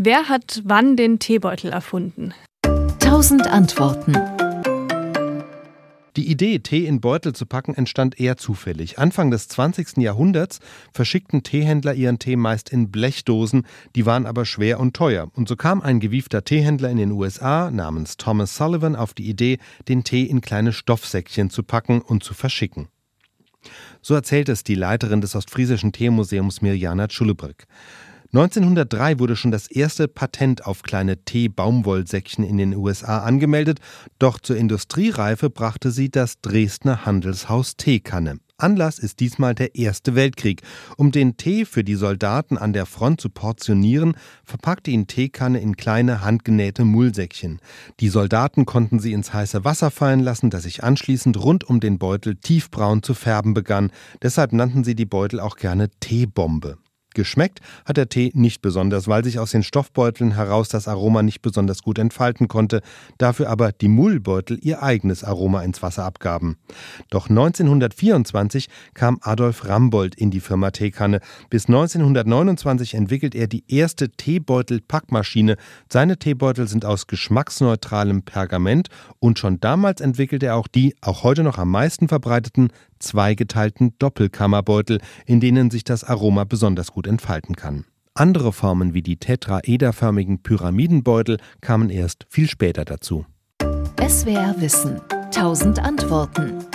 Wer hat wann den Teebeutel erfunden? 1000 Antworten. Die Idee, Tee in Beutel zu packen, entstand eher zufällig. Anfang des 20. Jahrhunderts verschickten Teehändler ihren Tee meist in Blechdosen, die waren aber schwer und teuer. Und so kam ein gewiefter Teehändler in den USA namens Thomas Sullivan auf die Idee, den Tee in kleine Stoffsäckchen zu packen und zu verschicken. So erzählt es die Leiterin des Ostfriesischen Teemuseums Mirjana Schulebrück. 1903 wurde schon das erste Patent auf kleine Tee-Baumwollsäckchen in den USA angemeldet, doch zur Industriereife brachte sie das Dresdner Handelshaus Teekanne. Anlass ist diesmal der Erste Weltkrieg. Um den Tee für die Soldaten an der Front zu portionieren, verpackte ihn Teekanne in kleine handgenähte Mullsäckchen. Die Soldaten konnten sie ins heiße Wasser fallen lassen, das sich anschließend rund um den Beutel tiefbraun zu färben begann. Deshalb nannten sie die Beutel auch gerne Teebombe. Geschmeckt hat der Tee nicht besonders, weil sich aus den Stoffbeuteln heraus das Aroma nicht besonders gut entfalten konnte, dafür aber die Mullbeutel ihr eigenes Aroma ins Wasser abgaben. Doch 1924 kam Adolf Rambold in die Firma Teekanne. Bis 1929 entwickelt er die erste Teebeutel-Packmaschine. Seine Teebeutel sind aus geschmacksneutralem Pergament und schon damals entwickelt er auch die, auch heute noch am meisten verbreiteten, zweigeteilten Doppelkammerbeutel, in denen sich das Aroma besonders gut entfalten kann. Andere Formen wie die tetraederförmigen Pyramidenbeutel kamen erst viel später dazu. SWR Wissen. 1000 Antworten.